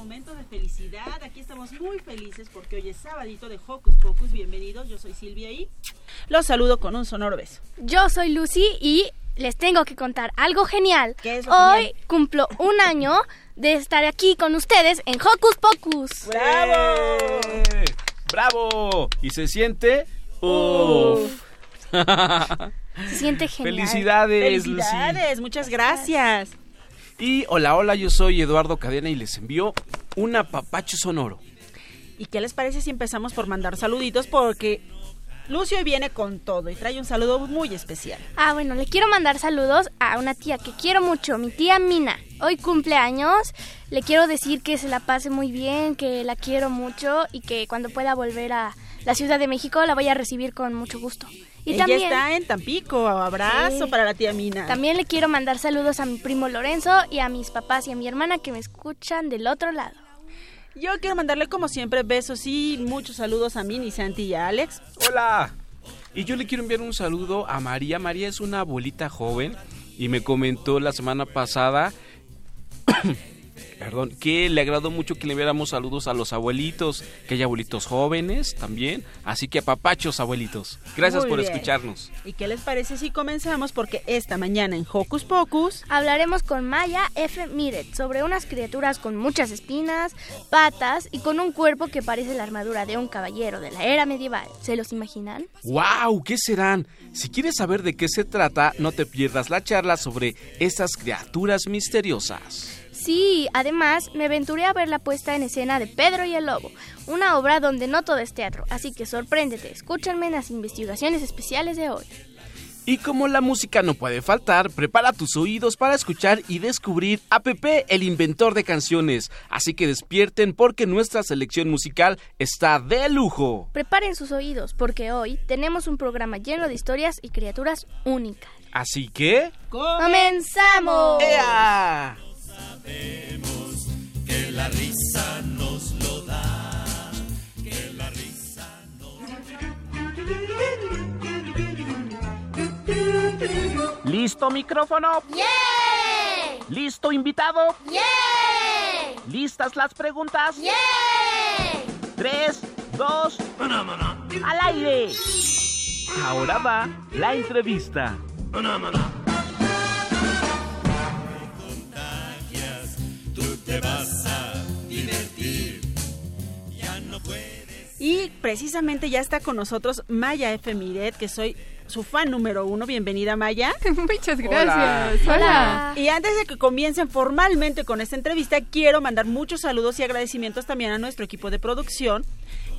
este es nuestro momento de felicidad. Aquí estamos muy felices porque hoy es sabadito de Hocus Pocus. Bienvenidos, yo soy Silvia y los saludo con un sonoro beso. Yo soy Lucy y les tengo que contar algo genial. ¿Qué es lo Hoy genial? cumplo un año de estar aquí con ustedes en Hocus Pocus. ¡Bravo! ¡Eh! ¡Bravo! ¿Y se siente? ¡Uf! Se siente genial. Felicidades, Lucy. Felicidades, muchas gracias. Y hola, hola, yo soy Eduardo Cadena y les envío un apapacho sonoro. ¿Y qué les parece si empezamos por mandar saluditos? Porque Lucio hoy viene con todo y trae un saludo muy especial. Ah, bueno, le quiero mandar saludos a una tía que quiero mucho, mi tía Mina. Hoy cumple años. Le quiero decir que se la pase muy bien, que la quiero mucho y que cuando pueda volver a la Ciudad de México la voy a recibir con mucho gusto. Y Ella también, está en Tampico. Abrazo Sí. para la tía Mina. también le quiero mandar saludos a mi primo Lorenzo y a mis papás y a mi hermana que me escuchan del otro lado. Yo quiero mandarle como siempre besos y muchos saludos a Mini, Santi y a Alex. ¡Hola! Y yo le quiero enviar un saludo a María. María es una abuelita joven y me comentó la semana pasada perdón, que le agradó mucho que le enviáramos saludos a los abuelitos, que hay abuelitos jóvenes también, así que papachos abuelitos. Gracias Muy por bien. escucharnos. ¿Y qué les parece si comenzamos? Porque esta mañana en Hocus Pocus Hablaremos con Maya F. Miret sobre unas criaturas con muchas espinas, patas y con un cuerpo que parece la armadura de un caballero de la era medieval. ¿Se los imaginan? ¡Wow! ¿Qué serán? Si quieres saber de qué se trata, no te pierdas la charla sobre estas criaturas misteriosas. Sí, además me aventuré a ver la puesta en escena de Pedro y el Lobo, una obra donde no todo es teatro, así que sorpréndete, escúchanme en las investigaciones especiales de hoy. Y como la música no puede faltar, prepara tus oídos para escuchar y descubrir a Pepe, el inventor de canciones. Así que despierten porque nuestra selección musical está de lujo. Preparen sus oídos, porque hoy tenemos un programa lleno de historias y criaturas únicas. Así que... ¡Comenzamos! ¡Ea! Sabemos que la risa nos lo da. Que la risa ¿Listo micrófono? ¡Yeah! ¿Listo invitado? ¡Yeah! ¿Listas las preguntas? ¡Yeah! Tres, dos, al aire. Ahora va la entrevista. Precisamente ya está con nosotros Maya F. Miret, que soy su fan número uno. Bienvenida Maya. Muchas gracias. Hola. Y antes de que comiencen formalmente con esta entrevista, quiero mandar muchos saludos y agradecimientos también a nuestro equipo de producción.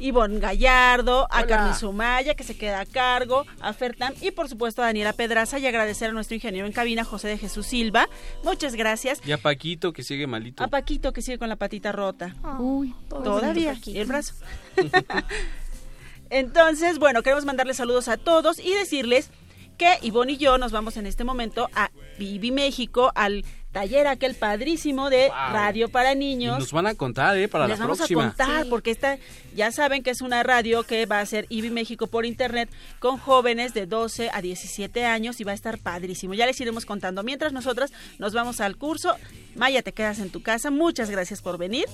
Ivonne Gallardo, a Carmen Sumaya, que se queda a cargo, a Fertam y por supuesto a Daniela Pedraza y agradecer a nuestro ingeniero en cabina, José de Jesús Silva. Muchas gracias. Y a Paquito que sigue malito. A Paquito, que sigue con la patita rota. Uy, Todavía. Y el brazo. Entonces, bueno, queremos mandarles saludos a todos y decirles que Ivonne y yo nos vamos en este momento a Vivi México, al taller aquel padrísimo de Wow. radio para Y niños. nos van a contar, ¿eh? Para Les la vamos próxima. a contar, Sí. porque esta, ya saben que es una radio que va a ser IBI México por internet con jóvenes de 12 a 17 años y va a estar padrísimo. Ya les iremos contando. Mientras nosotras nos vamos al curso, Maya, te quedas en tu casa. Muchas gracias por venir.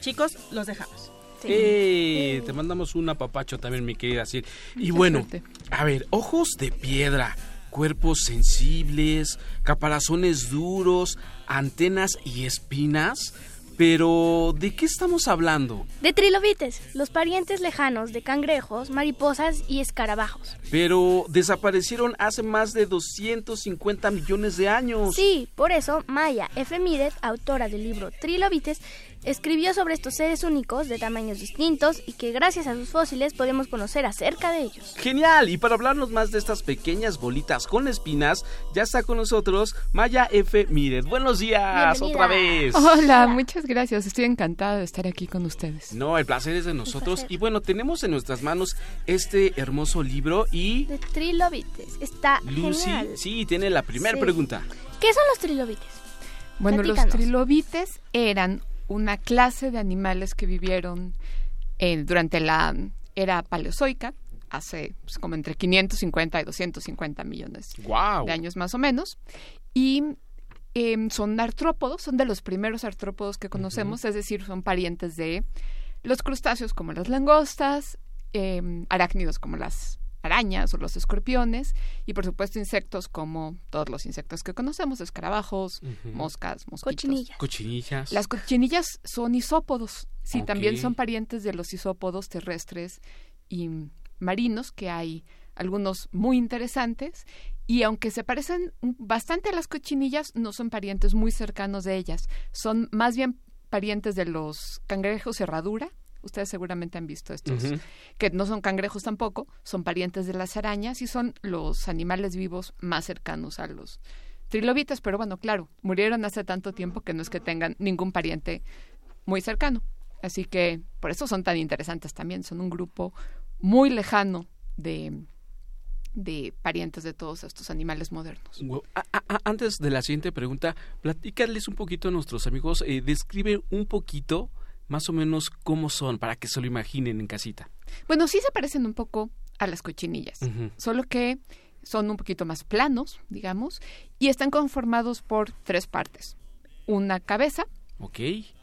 Chicos, los dejamos. ¡Eh! Te mandamos un apapacho también, mi querida Sil. Y bueno, suerte. a ver, ojos de piedra, cuerpos sensibles, caparazones duros, antenas y espinas. Pero, ¿de qué estamos hablando? De trilobites, los parientes lejanos de cangrejos, mariposas y escarabajos. Pero desaparecieron hace más de 250 millones de años. Sí, por eso Maya F. Miret, autora del libro Trilobites, escribió sobre estos seres únicos de tamaños distintos y que gracias a sus fósiles podemos conocer acerca de ellos. Genial, y para hablarnos más de estas pequeñas bolitas con espinas, ya está con nosotros Maya F. Miret. Buenos días Bienvenida. otra vez. Hola, muchas gracias. Estoy encantada de estar aquí con ustedes. No, el placer es de nosotros. Y bueno, tenemos en nuestras manos este hermoso libro y De trilobites. Está Lucy, genial. sí, tiene la primera Sí. pregunta. ¿Qué son los trilobites? Bueno, los trilobites eran una clase de animales que vivieron eh, durante la era paleozoica, hace pues, como entre 550 y 250 millones Wow. de años más o menos. Y em, son artrópodos, son de los primeros artrópodos que conocemos, es decir, son parientes de los crustáceos como las langostas, em, arácnidos como las arañas o los escorpiones y por supuesto insectos como todos los insectos que conocemos, escarabajos, moscas, mosquitos. Cochinillas. Cochinillas. Las cochinillas son isópodos. Sí, también son parientes de los isópodos terrestres y marinos, que hay algunos muy interesantes. Y aunque se parecen bastante a las cochinillas, no son parientes muy cercanos de ellas. Son más bien parientes de los cangrejos herradura. Ustedes seguramente han visto estos, que no son cangrejos tampoco, son parientes de las arañas y son los animales vivos más cercanos a los trilobites. Pero bueno, claro, murieron hace tanto tiempo que no es que tengan ningún pariente muy cercano. Así que por eso son tan interesantes también. Son un grupo muy lejano de, de parientes de todos estos animales modernos. A- a- antes de la siguiente pregunta, platícales un poquito a nuestros amigos, eh, describe un poquito más o menos cómo son, para que se lo imaginen en casita. Bueno, sí se parecen un poco a las cochinillas, solo que son un poquito más planos, digamos, y están conformados por tres partes. Una cabeza, Ok.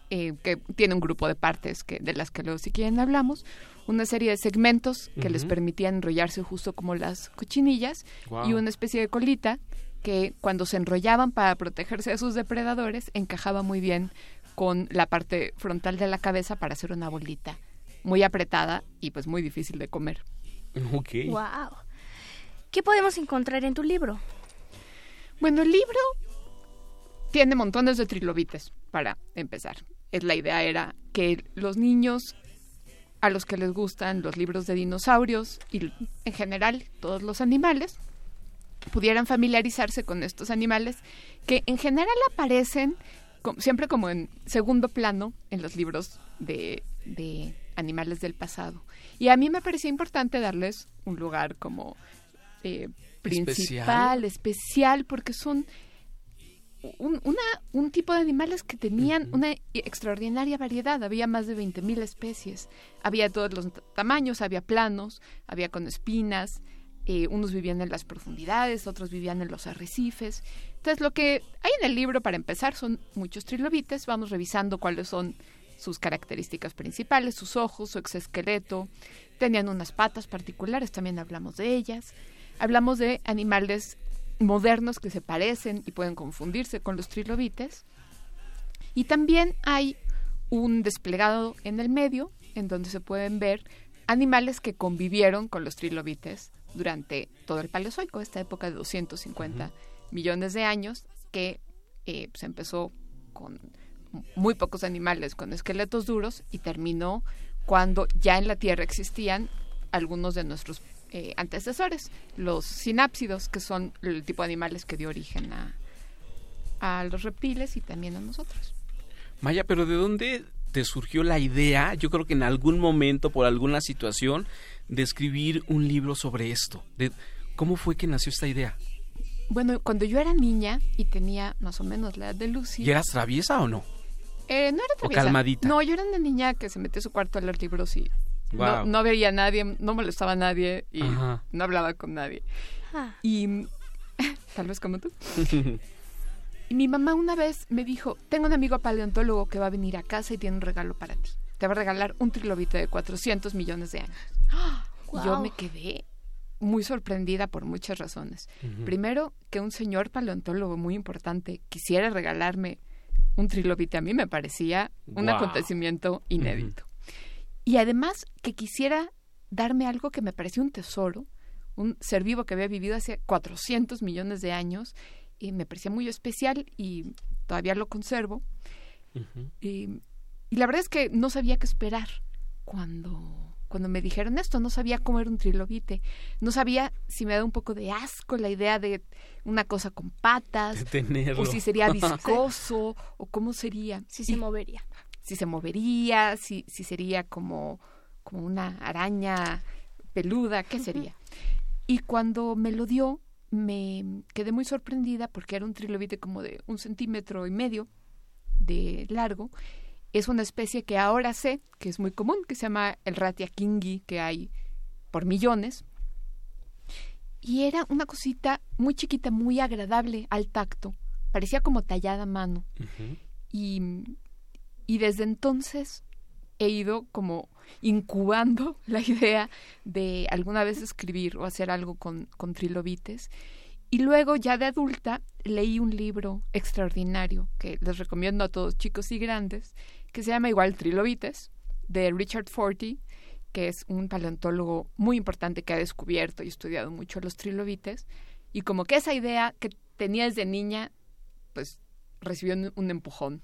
eh, que tiene un grupo de partes que, de las que luego si quieren hablamos, una serie de segmentos que les permitían enrollarse justo como las cochinillas y una especie de colita que cuando se enrollaban para protegerse de sus depredadores encajaba muy bien con la parte frontal de la cabeza para hacer una bolita muy apretada y pues muy difícil de comer. Ok. Wow. ¿Qué podemos encontrar en tu libro? Bueno, el libro tiene montones de trilobites, para empezar. Es la idea era que los niños a los que les gustan los libros de dinosaurios y en general todos los animales pudieran familiarizarse con estos animales que en general aparecen siempre como en segundo plano en los libros de, de animales del pasado. Y a mí me parecía importante darles un lugar como eh, principal, especial, porque son un, una, un tipo de animales que tenían una extraordinaria variedad. Había más de 20.000 especies. Había todos los tamaños, había planos, había con espinas. Eh, unos vivían en las profundidades, otros vivían en los arrecifes. Entonces, lo que hay en el libro, para empezar, son muchos trilobites. Vamos revisando cuáles son sus características principales, sus ojos, su exoesqueleto. Tenían unas patas particulares, también hablamos de ellas. Hablamos de animales modernos que se parecen y pueden confundirse con los trilobites. Y también hay un desplegado en el medio en donde se pueden ver animales que convivieron con los trilobites durante todo el Paleozoico, esta época de 250 millones de años, que eh, se empezó con muy pocos animales con esqueletos duros y terminó cuando ya en la Tierra existían algunos de nuestros eh, antecesores, los sinápsidos, que son el tipo de animales que dio origen a, a los reptiles y también a nosotros. Maya, pero ¿de dónde te surgió la idea? Yo creo que en algún momento, por alguna situación, de escribir un libro sobre esto. De, ¿Cómo fue que nació esta idea? Bueno, cuando yo era niña y tenía más o menos la edad de Lucy, ¿Y eras traviesa o no? eh, no era traviesa. calmadita? No, yo era una niña que se metió a su cuarto a leer libros y no, veía a nadie, no molestaba a nadie y Ajá. no hablaba con nadie. Ah, Y tal vez como tú. Y mi mamá una vez me dijo, tengo un amigo paleontólogo que va a venir a casa y tiene un regalo para ti. Te va a regalar un trilobite de 400 millones de años. Y yo me quedé muy sorprendida por muchas razones. Primero, que un señor paleontólogo muy importante quisiera regalarme un trilobite a mí me parecía un acontecimiento inédito. Y además que quisiera darme algo que me parecía un tesoro, un ser vivo que había vivido hace 400 millones de años y me parecía muy especial y todavía lo conservo. Y, y la verdad es que no sabía qué esperar cuando, cuando me dijeron esto. No sabía cómo era un trilobite. No sabía si me da un poco de asco la idea de una cosa con patas. O si sería viscoso, o cómo sería. Si se Y movería. si se movería, si, si sería como, como una araña peluda, ¿qué sería? Y cuando me lo dio, me quedé muy sorprendida porque era un trilobite como de un centímetro y medio de largo. Es una especie que ahora sé que es muy común, que se llama el ratia kingi, que hay por millones. Y era una cosita muy chiquita, muy agradable al tacto. Parecía como tallada a mano. Y, y desde entonces he ido como incubando la idea de alguna vez escribir o hacer algo con, con trilobites. Y luego, ya de adulta, leí un libro extraordinario que les recomiendo a todos, chicos y grandes, que se llama igual Trilobites, de Richard Forty, que es un paleontólogo muy importante que ha descubierto y estudiado mucho los trilobites. Y como que esa idea que tenía desde niña, pues recibió un, un empujón.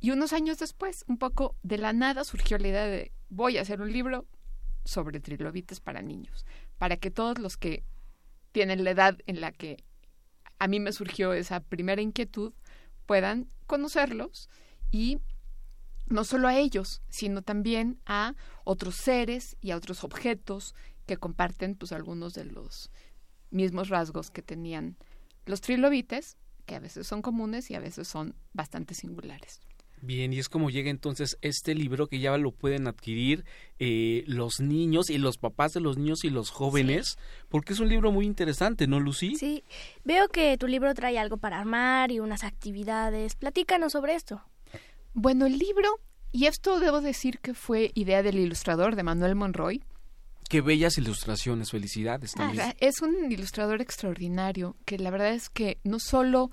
Y unos años después, un poco de la nada, surgió la idea de voy a hacer un libro sobre trilobites para niños, para que todos los que tienen la edad en la que a mí me surgió esa primera inquietud puedan conocerlos y no solo a ellos, sino también a otros seres y a otros objetos que comparten pues algunos de los mismos rasgos que tenían los trilobites, que a veces son comunes y a veces son bastante singulares. Bien, y es como llega entonces este libro que ya lo pueden adquirir eh, los niños y los papás de los niños y los jóvenes, porque es un libro muy interesante, ¿no, Lucy? Sí. Veo que tu libro trae algo para armar y unas actividades. Platícanos sobre esto. Bueno, el libro, y esto debo decir que fue idea del ilustrador de Manuel Monroy, Qué bellas ilustraciones, felicidades también. Ajá, Es un ilustrador extraordinario que la verdad es que no solo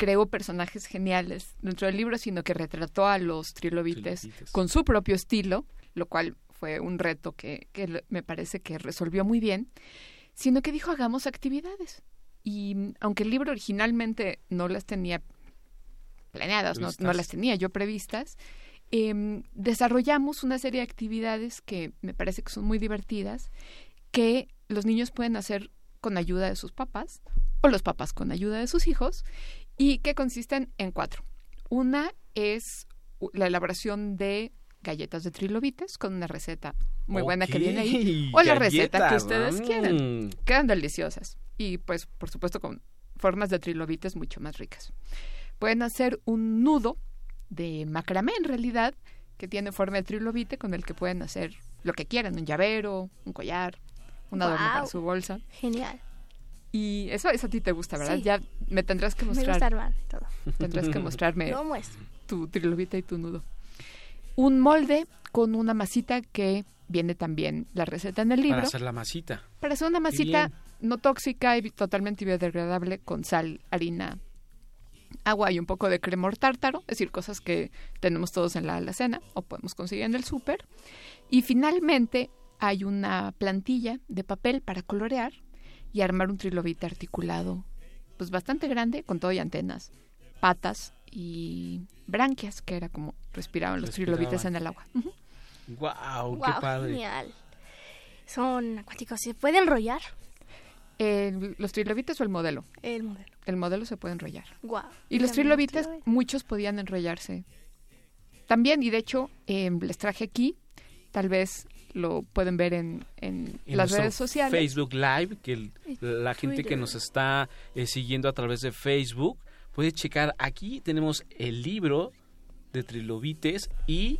creó personajes geniales dentro del libro, sino que retrató a los trilobites Trilobites. con su propio estilo, lo cual fue un reto que, me parece que resolvió muy bien, sino que dijo hagamos actividades. Y aunque el libro originalmente no las tenía planeadas, no, las tenía yo previstas, em, desarrollamos una serie de actividades que me parece que son muy divertidas, que los niños pueden hacer con ayuda de sus papás o los papás con ayuda de sus hijos y que consisten en cuatro. Una es u- la elaboración de galletas de trilobites con una receta muy buena que viene ahí o la receta que ustedes mm. quieran. Quedan deliciosas y pues por supuesto con formas de trilobites mucho más ricas. Pueden hacer un nudo de macramé en realidad que tiene forma de trilobite con el que pueden hacer lo que quieran, un llavero, un collar, un adorno para su bolsa. Genial. Y eso, eso a ti te gusta, ¿verdad? Sí. Ya me tendrás que Me gusta mostrar, armar todo. tendrás que mostrarme muestro. tu trilobite y tu nudo. Un molde con una masita que viene también la receta en el libro. Para hacer la masita. Para hacer una masita no tóxica y totalmente biodegradable con sal, harina, agua y un poco de cremor tártaro, es decir, cosas que tenemos todos en la alacena o podemos conseguir en el súper. Y finalmente hay una plantilla de papel para colorear y armar un trilobite articulado, pues bastante grande, con todo y antenas, patas y branquias, que era como respiraban los Respiraban. trilobites en el agua. Ujú. Wow, qué padre. genial. Son acuáticos. ¿Se puede enrollar los trilobites o el modelo. el modelo? El modelo se puede enrollar. Guau. Y los trilobites, muchos podían enrollarse también. Y de hecho, eh, les traje aquí, tal vez lo pueden ver en, en En las redes sociales. Facebook Live, que el- la gente que nos está eh, siguiendo a través de Facebook puede checar. Aquí tenemos el libro de trilobites y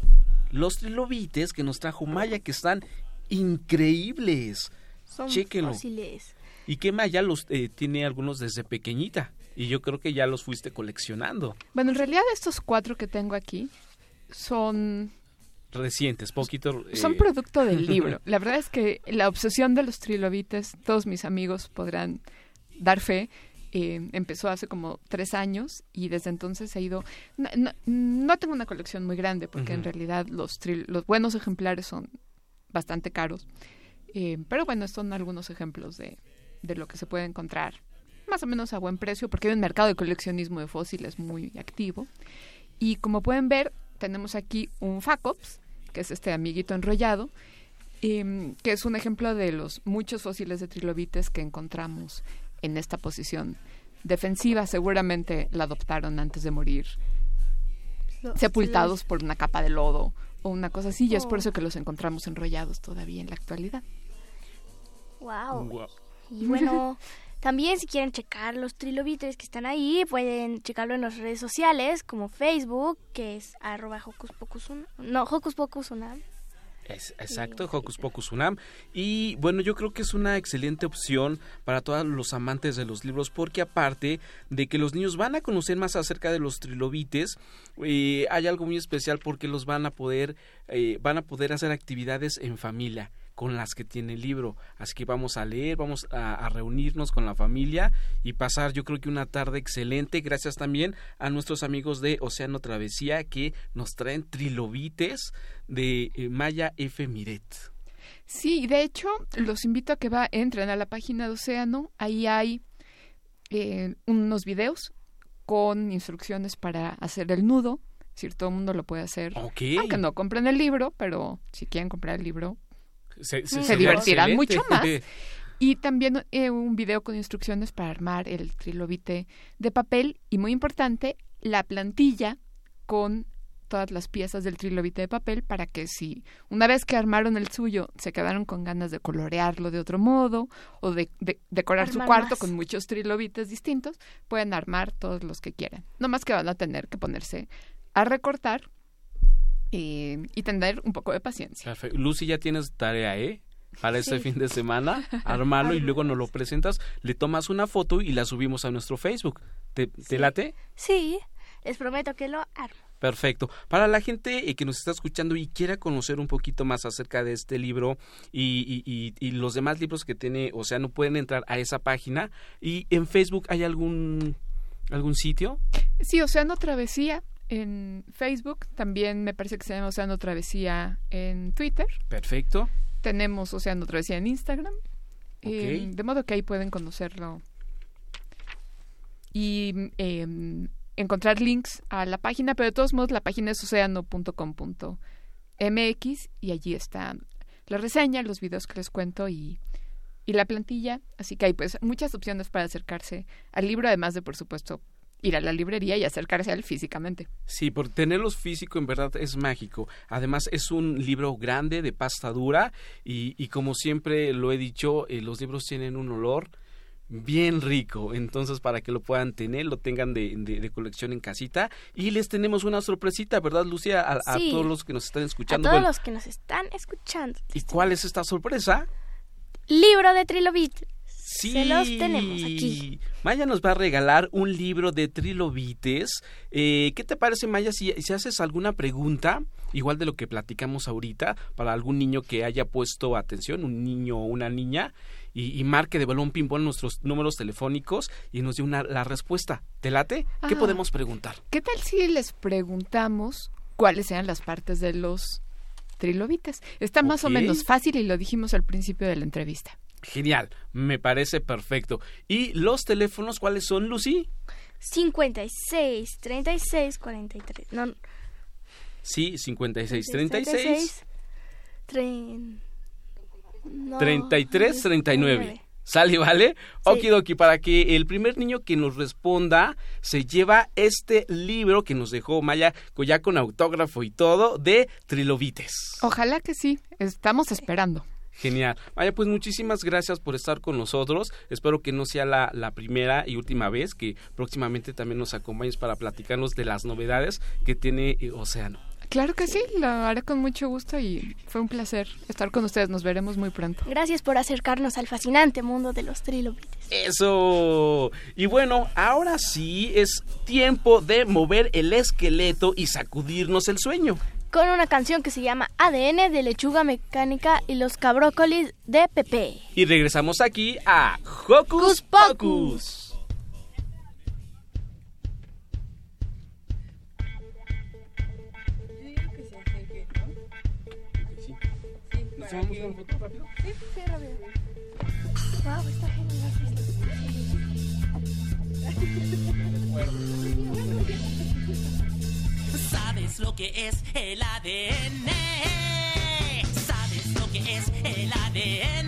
los trilobites que nos trajo Maya, que están increíbles. Son Chéquenlo. fósiles. Y que Maya los eh, tiene algunos desde pequeñita. Y yo creo que ya los fuiste coleccionando. Bueno, en realidad estos cuatro que tengo aquí son, Recientes, poquito. eh, son producto del libro. La verdad es que la obsesión de los trilobites, todos mis amigos podrán dar fe, Eh, empezó hace como tres años y desde entonces ha ido... No, no- no tengo una colección muy grande porque en realidad los, tri- los buenos ejemplares son bastante caros. Eh, pero bueno, son algunos ejemplos de, de lo que se puede encontrar más o menos a buen precio porque hay un mercado de coleccionismo de fósiles muy activo. Y como pueden ver, tenemos aquí un Facops, que es este amiguito enrollado, em, que es un ejemplo de los muchos fósiles de trilobites que encontramos en esta posición defensiva. Seguramente la adoptaron antes de morir, sepultados por una capa de lodo o una cosa así, y es por Oh. eso que los encontramos enrollados todavía en la actualidad. Wow. Guau. Y bueno, también si quieren checar los trilobites que están ahí, pueden checarlo en las redes sociales como Facebook, que es arroba Hocus Pocus Unam. No, Hocus Pocus Unam. Es, exacto, Hocus Pocus Unam. Y bueno, yo creo que es una excelente opción para todos los amantes de los libros, porque aparte de que los niños van a conocer más acerca de los trilobites, eh, hay algo muy especial porque los van a poder, eh, van a poder hacer actividades en familia con las que tiene el libro. Así que vamos a leer, vamos a, a reunirnos con la familia y pasar yo creo que una tarde excelente. Gracias también a nuestros amigos de Océano Travesía que nos traen trilobites de eh, Maya F. Miret. Sí, de hecho, los invito a que va, entren a la página de Océano. Ahí hay eh, unos videos con instrucciones para hacer el nudo. Es decir, todo el mundo lo puede hacer. Ok. Aunque no compren el libro, pero si quieren comprar el libro. Se, divertirán mucho más. Y también eh, un video con instrucciones para armar el trilobite de papel. Y muy importante, la plantilla con todas las piezas del trilobite de papel para que si una vez que armaron el suyo se quedaron con ganas de colorearlo de otro modo o de, de- decorar su cuarto más. con muchos trilobites distintos, pueden armar todos los que quieran. No más que van a tener que ponerse a recortar eh, y tener un poco de paciencia. Perfecto. Lucy, ya tienes tarea, ¿eh? Para este fin de semana, armarlo y luego nos lo presentas, le tomas una foto y la subimos a nuestro Facebook. ¿Te, te late? Sí, les prometo que lo armo. Perfecto. Para la gente eh, que nos está escuchando y quiera conocer un poquito más acerca de este libro y, y- y- y los demás libros que tiene Océano, pueden entrar a esa página. ¿Y en Facebook hay algún, algún sitio? Sí, Océano Travesía en Facebook, también me parece que se llama Océano Travesía en Twitter, Perfecto. tenemos Océano Travesía en Instagram, eh, Ok. de modo que ahí pueden conocerlo y eh, encontrar links a la página, pero de todos modos la página es océano.com.mx y allí está la reseña, los videos que les cuento y, y la plantilla, así que hay pues muchas opciones para acercarse al libro, además de por supuesto ir a la librería y acercarse a él físicamente. Sí, por tenerlos físico en verdad es mágico. Además es un libro grande de pasta dura y, y como siempre lo he dicho, eh, los libros tienen un olor bien rico. Entonces para que lo puedan tener, lo tengan de, de- de colección en casita. Y les tenemos una sorpresita, ¿verdad, Lucia? A, a todos los que nos están A escuchando. todos Bueno, los que nos están escuchando. ¿Y cuál es esta sorpresa? Libro de Trilobit. Sí. Se los tenemos aquí. Maya nos va a regalar un libro de trilobites. Eh, ¿Qué te parece, Maya, si, si haces alguna pregunta, igual de lo que platicamos ahorita, para algún niño que haya puesto atención, un niño o una niña, y, y marque de balón ping-pong nuestros números telefónicos y nos dé una, la respuesta? ¿Te late? ¿Qué Ah. podemos preguntar? ¿Qué tal si les preguntamos cuáles eran las partes de los trilobites? Está más o menos fácil y lo dijimos al principio de la entrevista. Genial, me parece perfecto. ¿Y los teléfonos cuáles son, Lucy? 56, 36, 43. No, Sí, 56, 36. tren- no, 33 39. ¿Sale, vale? Sí. Okidoki, para que el primer niño que nos responda se lleva este libro que nos dejó Maya, co- ya con autógrafo y todo, de Trilobites. Ojalá que sí, estamos esperando. Genial. Maya, pues muchísimas gracias por estar con nosotros. Espero que no sea la, la primera y última vez, que próximamente también nos acompañes para platicarnos de las novedades que tiene eh, Océano. Claro que sí, lo haré con mucho gusto y fue un placer estar con ustedes. Nos veremos muy pronto. Gracias por acercarnos al fascinante mundo de los trilobites. Eso. Y bueno, ahora sí es tiempo de mover el esqueleto y sacudirnos el sueño con una canción que se llama ADN de Lechuga Mecánica y los Cabrócolis de Pepe. Y regresamos aquí a Hocus Pocus. ¿Se a foto rápido? Sí, sí, rápido. Está genial lo que es el ADN? ¿Sabes lo que es el ADN?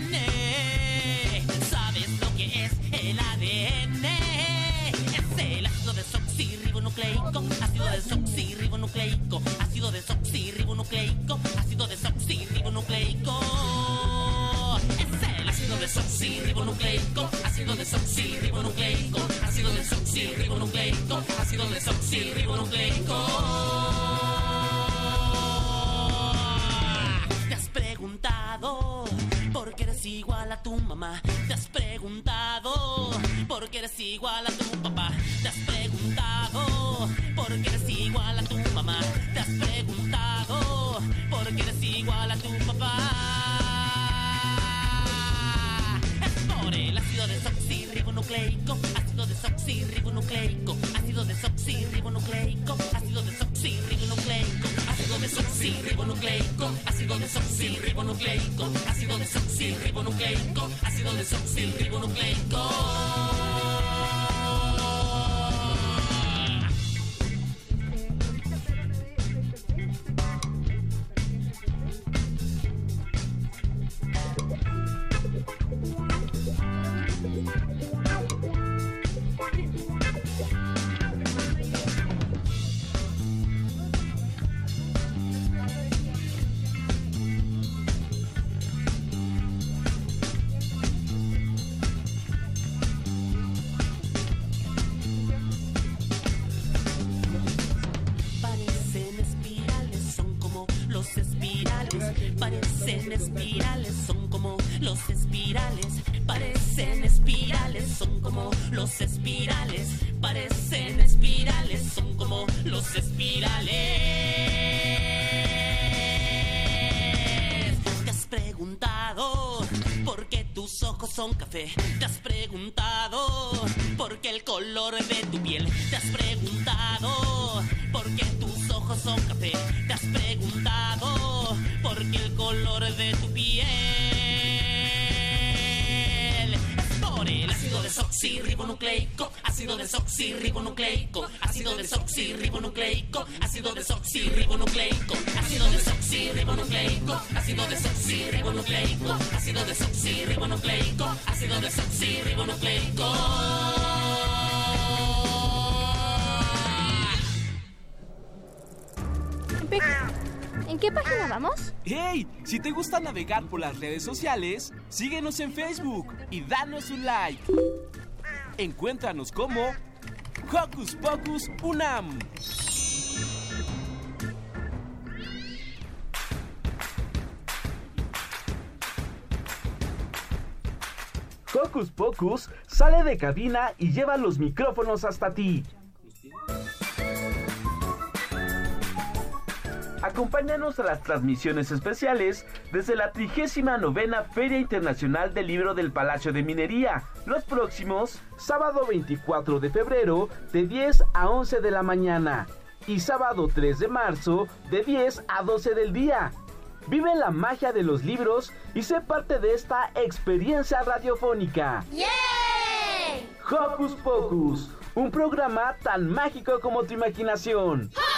Espirales, son como los espirales. Parecen espirales, son como los espirales. Parecen espirales, son como los espirales. ¿Te has preguntado por qué tus ojos son café? ¿Te has preguntado por qué el color de tu piel? ¿Te has preguntado por qué tus ojos son café? ¿Te has preguntado por qué el color de tu piel? Es por el ácido desoxirribonucleico, ácido desoxirribonucleico, ácido desoxirribonucleico, ácido desoxirribonucleico, ácido desoxirribonucleico, ácido desoxirribonucleico, ácido desoxirribonucleico, ácido desoxirribonucleico. ¿En qué página vamos? ¡Hey! Si te gusta navegar por las redes sociales, síguenos en Facebook y danos un like. Encuéntranos como Hocus Pocus Unam. Hocus Pocus sale de cabina y lleva los micrófonos hasta ti. Acompáñanos a las transmisiones especiales desde la 39 Feria Internacional del Libro del Palacio de Minería, los próximos sábado 24 de febrero de 10 a 11 de la mañana y sábado 3 de marzo de 10 a 12 del día. Vive la magia de los libros y sé parte de esta experiencia radiofónica. ¡Yay! Hocus Pocus, un programa tan mágico como tu imaginación. ¡Hocus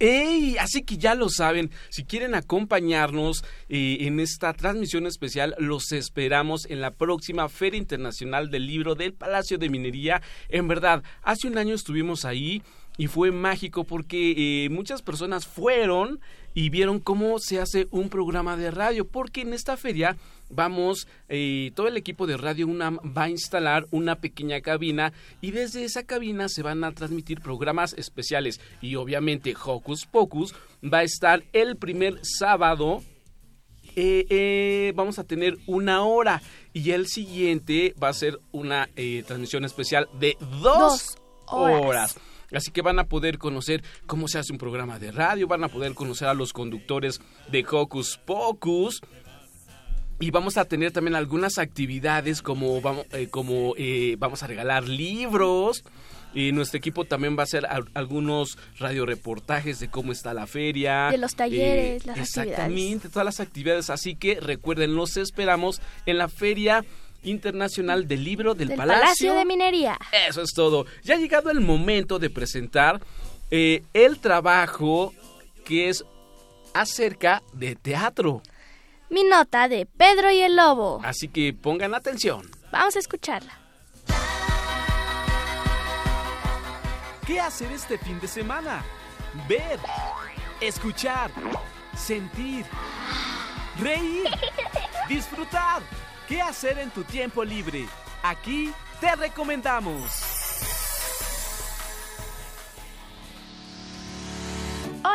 ¡Ey! Así que ya lo saben, si quieren acompañarnos eh, en esta transmisión especial, los esperamos en la próxima Feria Internacional del Libro del Palacio de Minería. En verdad, hace un año estuvimos ahí y fue mágico porque eh, muchas personas fueron y vieron cómo se hace un programa de radio, porque en esta feria vamos, eh, todo el equipo de Radio UNAM va a instalar una pequeña cabina y desde esa cabina se van a transmitir programas especiales y obviamente Hocus Pocus va a estar el primer sábado eh, eh, vamos a tener una hora y el siguiente va a ser una transmisión especial de dos, Dos horas. horas. Así que van a poder conocer cómo se hace un programa de radio, van a poder conocer a los conductores de Hocus Pocus. Y vamos a tener también algunas actividades como vamos, eh, como, eh, vamos a regalar libros. Y nuestro equipo también va a hacer al- algunos radioreportajes de cómo está la feria. De los talleres, las Exactamente, todas las actividades. Así que recuerden, los esperamos en la Feria Internacional del Libro del, Del Palacio. Palacio de Minería. Eso es todo. Ya ha llegado el momento de presentar eh, el trabajo que es acerca de teatro. Mi nota de Pedro y el Lobo. Así que pongan atención. Vamos a escucharla. ¿Qué hacer este fin de semana? Ver, escuchar, sentir, reír, disfrutar. ¿Qué hacer en tu tiempo libre? Aquí te recomendamos.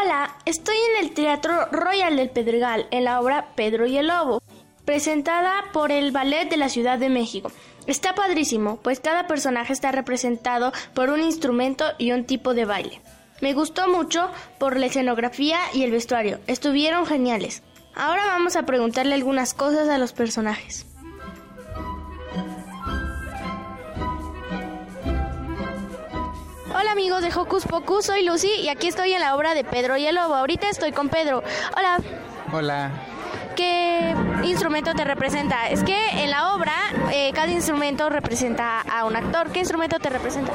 Hola, estoy en el Teatro Royal del Pedregal, en la obra Pedro y el Lobo, presentada por el Ballet de la Ciudad de México. Está padrísimo, pues cada personaje está representado por un instrumento y un tipo de baile. Me gustó mucho por la escenografía y el vestuario, estuvieron geniales. Ahora vamos a preguntarle algunas cosas a los personajes. Hola amigos de Hocus Pocus, soy Lucy y aquí estoy en la obra de Pedro y el Lobo. Ahorita estoy con Pedro. Hola, Hola, ¿qué instrumento te representa? Es que en la obra eh, cada instrumento representa a un actor. ¿Qué instrumento te representa?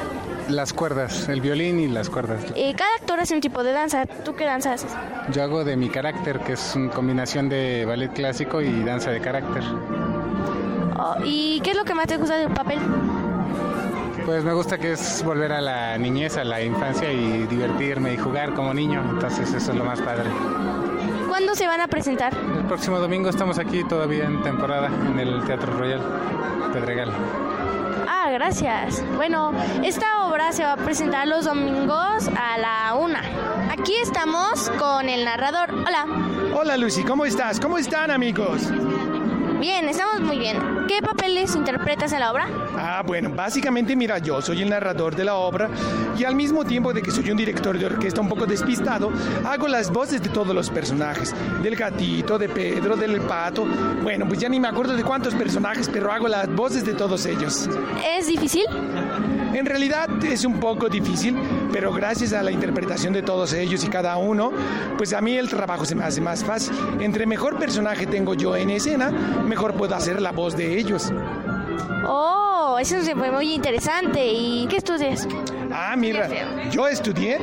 las cuerdas, el violín y las cuerdas. Eh, cada actor hace un tipo de danza. ¿Tú qué danza haces? Yo hago de mi carácter, que es una combinación de ballet clásico y danza de carácter. Oh, ¿Y qué es lo que más te gusta de un papel? Pues me gusta que es volver a la niñez, a la infancia y divertirme y jugar como niño, entonces eso es lo más padre. ¿Cuándo se van a presentar? El próximo domingo estamos aquí todavía en temporada en el Teatro Royal Pedregal. Ah, gracias. Bueno, esta obra se va a presentar los domingos a la una. Aquí estamos con el narrador. Hola. Hola Lucy, ¿cómo estás? ¿Cómo están amigos? Bien, estamos muy bien. ¿Qué papeles interpretas en la obra? Ah, bueno, básicamente mira, yo soy el narrador de la obra y al mismo tiempo de que soy un director de orquesta un poco despistado, hago las voces de todos los personajes, del gatito, de Pedro, del pato. Bueno, pues ya ni me acuerdo de cuántos personajes, pero hago las voces de todos ellos. ¿Es difícil? En realidad es un poco difícil, pero gracias a la interpretación de todos ellos y cada uno, pues a mí el trabajo se me hace más fácil. Entre mejor personaje tengo yo en escena, mejor puedo hacer la voz de ellos. Oh, eso se fue muy interesante. ¿Y qué estudias? Ah, mira, yo estudié,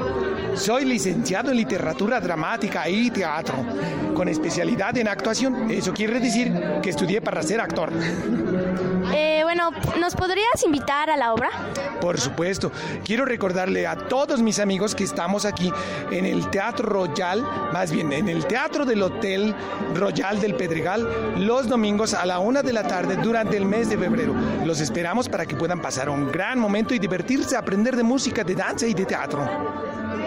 soy licenciado en literatura dramática y teatro, con especialidad en actuación. Eso quiere decir que estudié para ser actor. Eh, bueno, ¿nos podrías invitar a la obra? Por supuesto, quiero recordarle a todos mis amigos que estamos aquí en el Teatro Royal, más bien en el Teatro del Hotel Royal del Pedregal, los domingos a la una de la tarde durante el mes de febrero. Los esperamos para que puedan pasar un gran momento y divertirse, aprender de música, de danza y de teatro.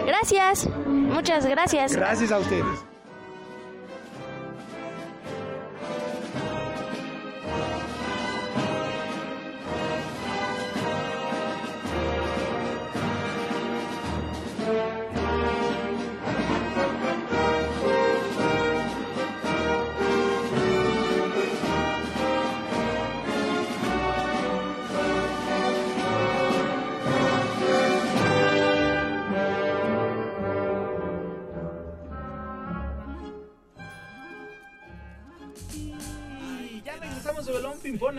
Gracias. Muchas gracias. Gracias a ustedes.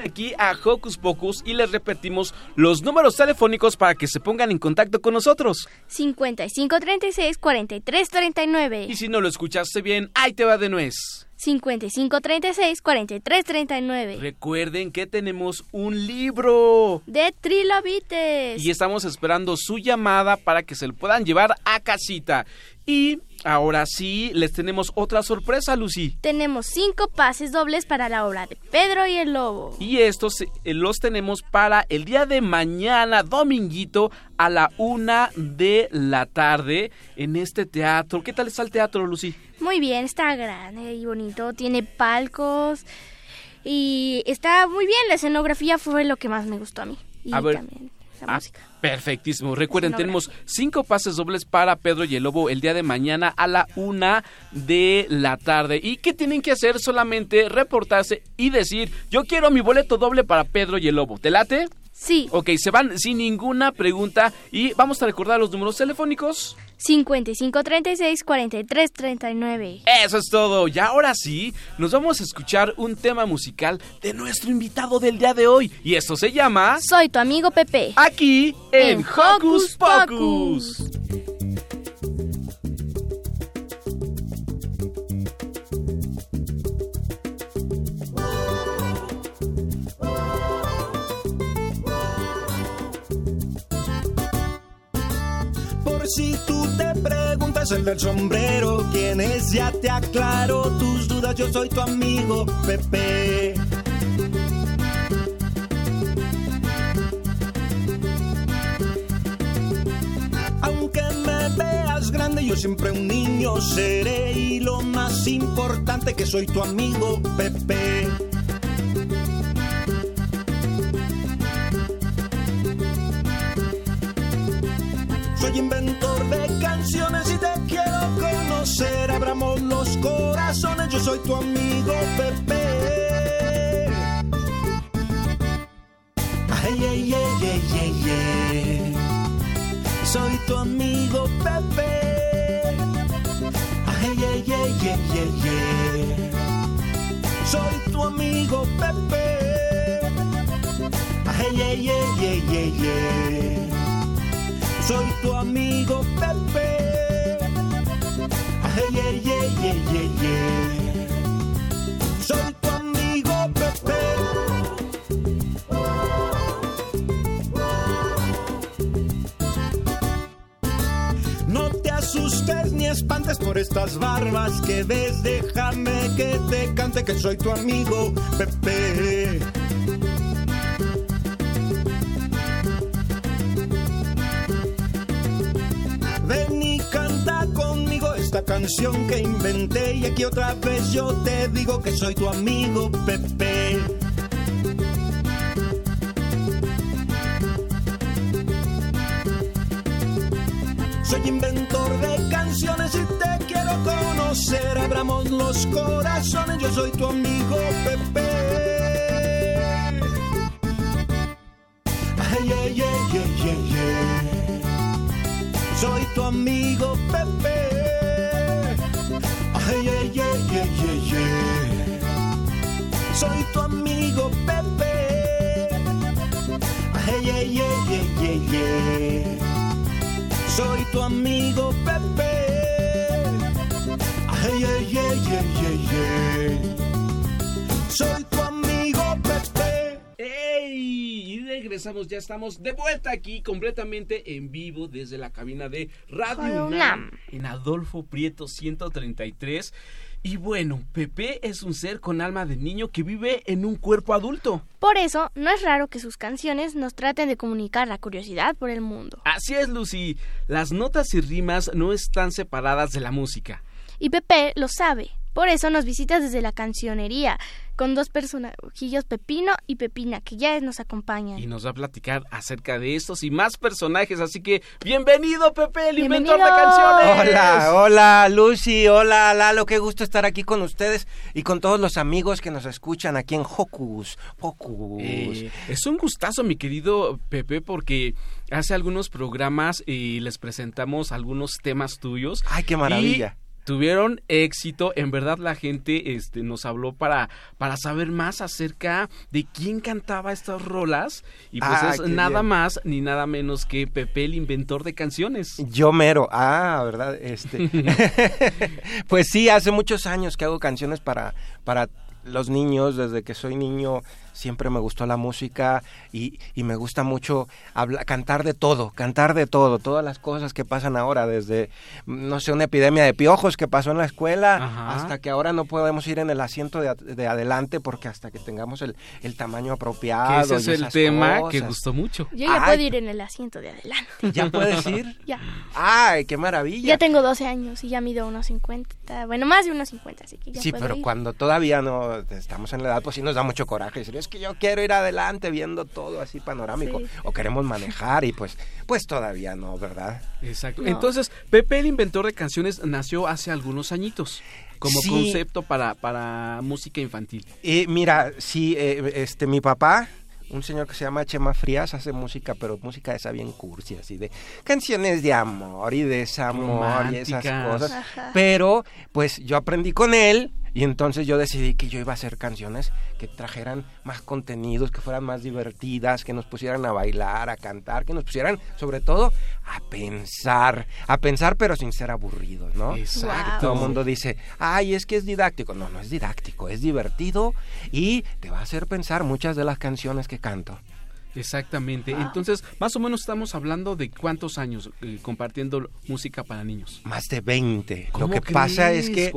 Aquí a Hocus Pocus y les repetimos los números telefónicos para que se pongan en contacto con nosotros. 5536 4339. Y si no lo escuchaste bien, ahí te va de nuez. 5536 4339. Recuerden que tenemos un libro. De Trilobites. Y estamos esperando su llamada para que se lo puedan llevar a casita. Y ahora sí, les tenemos otra sorpresa, Lucy. Tenemos cinco pases dobles para la obra de Pedro y el Lobo. Y estos eh, los tenemos para el día de mañana, dominguito, a la una de la tarde, en este teatro. ¿Qué tal está el teatro, Lucy? Muy bien, está grande y bonito, tiene palcos y está muy bien. La escenografía fue lo que más me gustó a mí. Y A ver, también esa Ah, música. Perfectísimo. Recuerden, tenemos cinco pases dobles para Pedro y el Lobo el día de mañana a la una de la tarde. ¿Y qué tienen que hacer? Solamente reportarse y decir, yo quiero mi boleto doble para Pedro y el Lobo. ¿Te late? Sí. Ok, se van sin ninguna pregunta y vamos a recordar los números telefónicos. 55 36 43 39. Eso es todo. Y ahora sí, nos vamos a escuchar un tema musical de nuestro invitado del día de hoy. Y esto se llama... Soy tu amigo Pepe. Aquí en, En Hocus Hocus Pocus. Si tú te preguntas el del sombrero, quién es, ya te aclaro tus dudas, yo soy tu amigo Pepe. Aunque me veas grande, yo siempre un niño seré y lo más importante que soy tu amigo Pepe. Yo soy tu amigo Pepe. Ay, ay, ay, ay, ay, ay. Soy tu amigo Pepe. Ay, ay, ay, ay, ay, ay. Soy tu amigo Pepe. Ay, ay, ay, ay, ay, ay. Soy tu amigo Pepe. Ay, ay, ay, ay, ay, ay. Estas barbas que ves. Déjame que te cante que soy tu amigo Pepe. Ven y canta conmigo esta canción que inventé y aquí otra vez yo te digo que soy tu amigo Pepe. Soy inventor de canciones y conocer. Abramos los corazones, yo soy tu amigo Pepe. Ay, ay, ay, ay, ay. Soy tu amigo Pepe. Ay, ay, ay, ay, ay, ay. Soy tu amigo Pepe. Ay, ay, ay, ay, ay, ay. Soy tu amigo Pepe. Soy tu amigo Pepe. ¡Ey! Y regresamos, ya estamos de vuelta aquí completamente en vivo desde la cabina de Radio UNAM. en Adolfo Prieto 133. Y bueno, Pepe es un ser con alma de niño que vive en un cuerpo adulto. Por eso, no es raro que sus canciones nos traten de comunicar la curiosidad por el mundo. Así es, Lucy. Las notas y rimas no están separadas de la música. Y Pepe lo sabe. Por eso nos visita desde la cancionería, con dos personajillos Pepino y Pepina, que ya nos acompañan. Y nos va a platicar acerca de estos y más personajes. Así que, bienvenido, Pepe, el inventor de canciones. Hola, hola Lucy, hola Lalo, qué gusto estar aquí con ustedes y con todos los amigos que nos escuchan aquí en Hocus Pocus. Eh, es un gustazo, mi querido Pepe, porque hace algunos programas y les presentamos algunos temas tuyos. Ay, qué maravilla. Y tuvieron éxito, en verdad la gente este, nos habló para, para saber más acerca de quién cantaba estas rolas y pues Ah, es nada bien. más ni nada menos que Pepe el inventor de canciones. Yo mero, ah, ¿verdad? Este, pues sí, hace muchos años que hago canciones para, para los niños, desde que soy niño siempre me gustó la música y, y me gusta mucho habla- cantar de todo, cantar de todo, todas las cosas que pasan ahora, desde, no sé, una epidemia de piojos que pasó en la escuela, Ajá. hasta que ahora no podemos ir en el asiento de, de adelante porque hasta que tengamos el, el tamaño apropiado. Que ese es y el tema que cosas. gustó mucho. Yo ya Ay. puedo ir en el asiento de adelante. ¿Ya puedes ir? Ya. ¡Ay, qué maravilla! Ya tengo 12 años y ya mido unos 50. Bueno, más de unos 50, así que ya Sí, puedo pero ir. cuando todavía no estamos en la edad, pues sí nos da mucho coraje. decir, es que yo quiero ir adelante viendo todo así panorámico. Sí. O queremos manejar y pues, pues todavía no, ¿verdad? Exacto. No. Entonces, Pepe el inventor de canciones nació hace algunos añitos como Sí. concepto para, para música infantil. Y mira, sí, eh, este, mi papá, un señor que se llama Chema Frías, hace música, pero música esa bien cursi, así de canciones de amor y desamor y esas Románticas. cosas. Ajá. Pero, pues yo aprendí con él y entonces yo decidí que yo iba a hacer canciones que trajeran más contenidos, que fueran más divertidas, que nos pusieran a bailar, a cantar, que nos pusieran, sobre todo, a pensar, a pensar pero sin ser aburridos, ¿no? Exacto. Todo el mundo dice, ay, es que es didáctico. No, no es didáctico, es divertido y te va a hacer pensar muchas de las canciones que canto. Exactamente. Entonces, más o menos estamos hablando de cuántos años eh, compartiendo música para niños. Más de 20. Lo ¿Cómo que pasa es que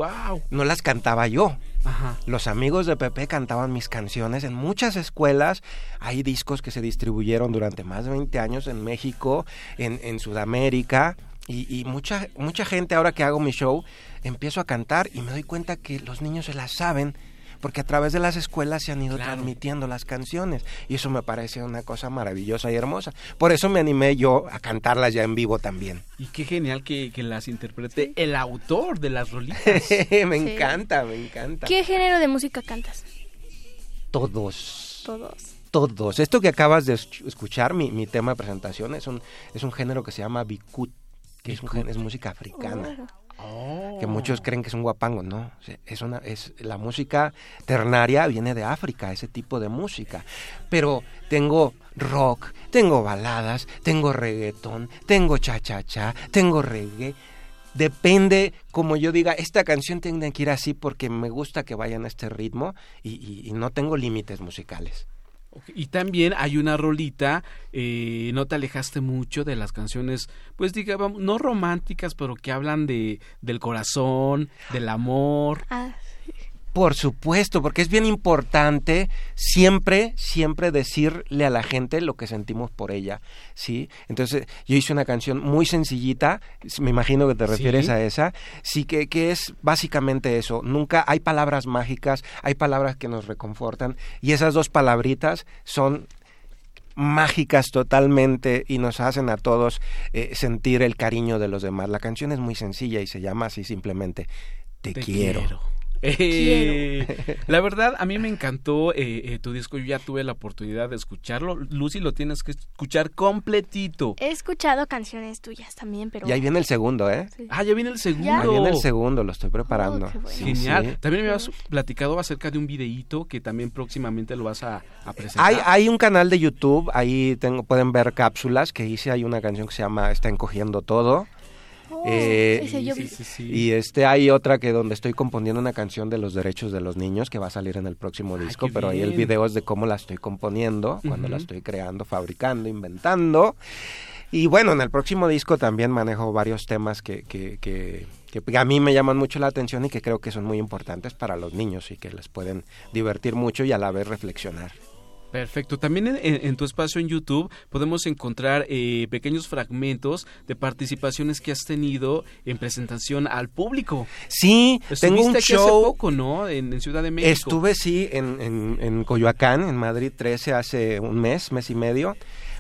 no las cantaba yo. Ajá. Los amigos de Pepe cantaban mis canciones en muchas escuelas. Hay discos que se distribuyeron durante más de 20 años en México, en, en Sudamérica. Y, y mucha, mucha gente ahora que hago mi show, empiezo a cantar y me doy cuenta que los niños se las saben. Porque a través de las escuelas se han ido Claro. transmitiendo las canciones. Y eso me parece una cosa maravillosa y hermosa. Por eso me animé yo a cantarlas ya en vivo también. Y qué genial que, que las interprete el autor de las rolitas. me Sí. encanta, me encanta. ¿Qué género de música cantas? Todos. Todos. todos. Esto que acabas de escu- escuchar, mi, mi tema de presentación, es un, es un género que se llama bikut, que es, un es música africana. Oh. Que muchos creen que es un guapango, no. Es una, es, la música ternaria viene de África, ese tipo de música. Pero tengo rock, tengo baladas, tengo reggaetón, tengo cha-cha-cha, tengo reggae. Depende, como yo diga, esta canción tiene que ir así porque me gusta que vaya en este ritmo y- y- y no tengo límites musicales. Y también hay una rolita, eh, no te alejaste mucho de las canciones, pues digamos, no románticas, pero que hablan de del corazón, del amor. Ah, Por supuesto, porque es bien importante siempre, siempre decirle a la gente lo que sentimos por ella, ¿sí? Entonces, yo hice una canción muy sencillita, me imagino que te refieres Sí. a esa, sí que, que es básicamente eso, nunca hay palabras mágicas, hay palabras que nos reconfortan, y esas dos palabritas son mágicas totalmente y nos hacen a todos eh, sentir el cariño de los demás. La canción es muy sencilla y se llama así simplemente Te, quiero. Eh, La verdad, a mí me encantó eh, eh, tu disco. Yo ya tuve la oportunidad de escucharlo. Lucy, lo tienes que escuchar completito. he escuchado canciones tuyas también, pero... Y ahí viene el segundo, ¿eh? Sí. Ah, ya viene el segundo. Ya. Ahí viene el segundo, lo estoy preparando. Oh, qué bueno. Sí, Genial. sí. También me habías platicado acerca de un videíto que también próximamente lo vas a, a presentar. Hay, hay un canal de YouTube, ahí tengo, pueden ver cápsulas que hice, hay una canción que se llama Está encogiendo todo. Oh, Eh, ese yo Sí, vi. sí, sí. Y este hay otra que donde estoy componiendo una canción de los derechos de los niños que va a salir en el próximo Ay, disco, pero ahí el video es de cómo la estoy componiendo, cuando la estoy creando, fabricando, inventando. Y bueno, en el próximo disco también manejo varios temas que, que, que, que a mí me llaman mucho la atención y que creo que son muy importantes para los niños y que les pueden divertir mucho y a la vez reflexionar. Perfecto. También en, tu espacio en YouTube podemos encontrar eh, pequeños fragmentos de participaciones que has tenido en presentación al público. Sí, tengo un aquí hace show. poco, ¿no? En, en Ciudad de México. Estuve, sí, en, en, en Coyoacán, en Madrid 13, hace un mes, mes y medio.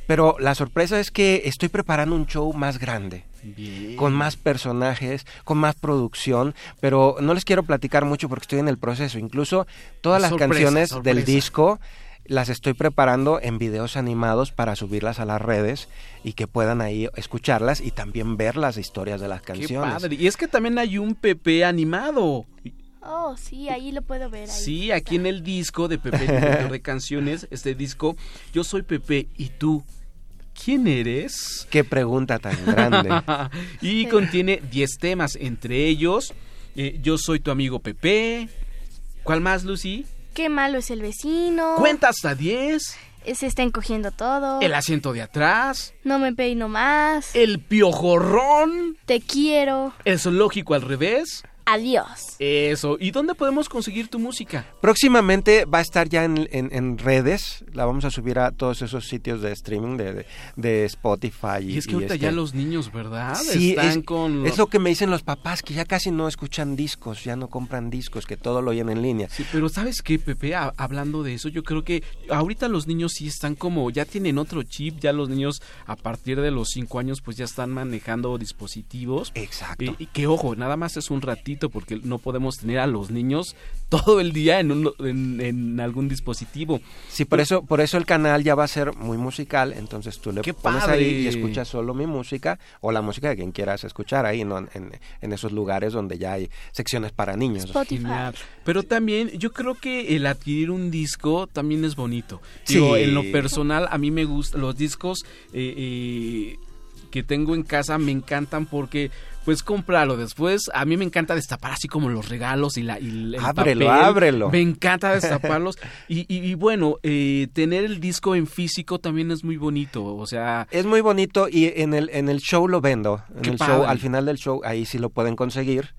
Pero la sorpresa es que estoy preparando un show más grande. Bien. con más personajes, con más producción, pero no les quiero platicar mucho porque estoy en el proceso. Incluso todas las Sorpresa, canciones sorpresa. del disco las estoy preparando en videos animados para subirlas a las redes y que puedan ahí escucharlas y también ver las historias de las Qué canciones. padre. Y es que también hay un Pepe animado. Oh, sí, ahí lo puedo ver. Ahí. Sí, aquí en el disco de Pepe, el inventor de canciones, este disco, yo soy Pepe y tú, ¿quién eres? Qué pregunta tan grande. y contiene 10 temas, entre ellos, eh, yo soy tu amigo Pepe. ¿Cuál más, Lucy? Qué malo es el vecino. Cuenta hasta 10. Se está encogiendo todo. El asiento de atrás. No me peino más. El piojorrón. Te quiero. El zoológico al revés. Adiós. Eso. ¿Y dónde podemos conseguir tu música? Próximamente va a estar ya en, en- en redes, la vamos a subir a todos esos sitios de streaming de, de- de Spotify. Y es que ahorita este- ya los niños, ¿verdad? Sí, Están es, con... es lo que me dicen los papás, que ya casi no escuchan discos, ya no compran discos, que todo lo oyen en línea. Sí, pero ¿sabes qué, Pepe? Ha- hablando de eso, yo creo que ahorita los niños sí están como, ya tienen otro chip, ya los niños a partir de los cinco años pues ya están manejando dispositivos. Exacto. Y, y que ojo, nada más es un ratito porque no podemos tener a los niños todo el día en, un- en, en algún dispositivo. Sí, por eso, por eso el canal ya va a ser muy musical, entonces tú le ¡Qué pones padre! ahí y escuchas solo mi música o la música de quien quieras escuchar ahí, ¿no? En, en esos lugares donde ya hay secciones para niños. Genial. Pero también yo creo que el adquirir un disco también es bonito. Sí. Digo, en lo personal a mí me gustan los discos eh, eh, que tengo en casa me encantan porque pues comprarlo después a mí me encanta destapar así como los regalos y la y el Ábrelo, papel. ábrelo. me encanta destaparlos y, y- y bueno eh, tener el disco en físico también es muy bonito o sea Es muy bonito y en el, en el show lo vendo. En el show, al final del show, ahí sí lo pueden conseguir.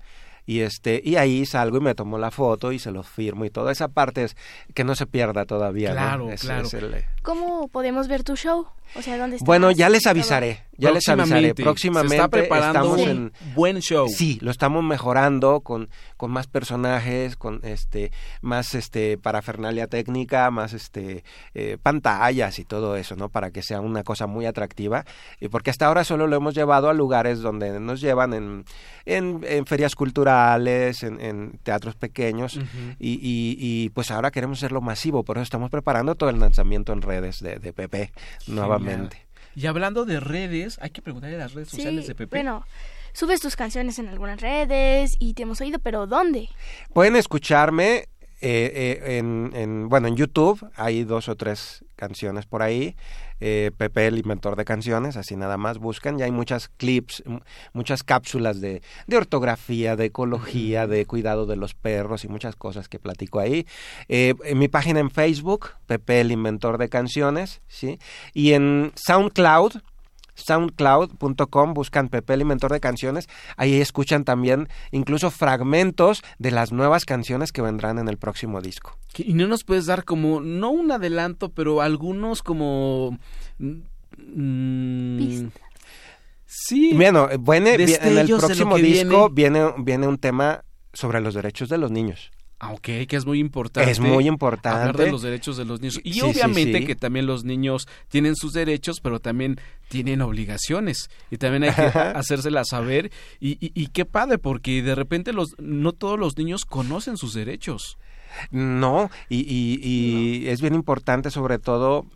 Y este, y ahí salgo y me tomo la foto y se lo firmo y toda esa parte es que no se pierda todavía. ¿no? Claro, claro. es el- ¿Cómo podemos ver tu show? O sea, ¿dónde? Bueno, ya les avisaré, ya les avisaré. Próximamente. Próximamente Se está preparando estamos un en buen show. Sí, lo estamos mejorando con, con más personajes, con este más este parafernalia técnica, más este eh, pantallas y todo eso, ¿no? Para que sea una cosa muy atractiva. Y porque hasta ahora solo lo hemos llevado a lugares donde nos llevan en, en, en ferias culturales, en, en teatros pequeños. Y, y, y, pues ahora queremos hacerlo masivo, por eso estamos preparando todo el lanzamiento en redes de, de Pepe nuevamente. y hablando de redes hay que preguntarle a las redes Sí, sociales de Pepe bueno, subes tus canciones en algunas redes y te hemos oído, pero ¿dónde? Pueden escucharme eh, eh, en, en- bueno, en YouTube, hay dos o tres canciones por ahí. Eh, Pepe, el inventor de canciones, así nada más buscan. Ya hay muchas clips, muchas cápsulas de, de ortografía, de ecología, de cuidado de los perros y muchas cosas que platico ahí. Eh, en mi página en Facebook, Pepe, el inventor de canciones, ¿sí? Y en SoundCloud, soundcloud.com buscan Pepe el inventor de canciones ahí escuchan también incluso fragmentos de las nuevas canciones que vendrán en el próximo disco. Y no nos puedes dar como no un adelanto pero algunos como mm, sí. Bueno eh, viene, vi- en el próximo disco viene viene un tema sobre los derechos de los niños ok, que es muy importante. Es muy importante. Hablar de los derechos de los niños. Y Sí, obviamente sí. que también los niños tienen sus derechos, pero también tienen obligaciones. Y también hay que hacérselas saber. Y, y, y qué padre, porque de repente los no todos los niños conocen sus derechos. No, y, y, y es bien importante sobre todo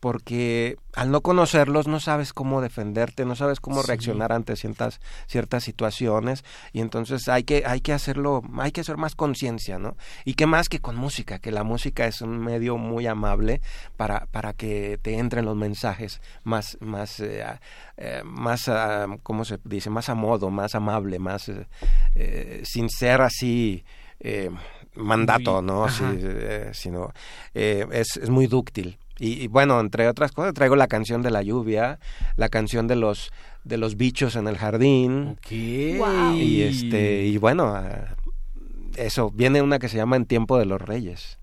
porque al no conocerlos no sabes cómo defenderte, no sabes cómo Sí. reaccionar ante ciertas ciertas situaciones y entonces hay que hay que hacerlo, hay que hacer más conciencia, ¿no? Y qué más que con música, que la música es un medio muy amable para para que te entren los mensajes más más eh, eh, más ah, ¿cómo se dice? más a modo, más amable, más eh, eh, sin ser así eh, mandato, ¿no? Sí, eh, sino eh, es, es muy dúctil. Y, y bueno, entre otras cosas, traigo la canción de la lluvia, la canción de los de los bichos en el jardín. Ok. Y este, y bueno, ah, eso, viene una que se llama En tiempo de los reyes.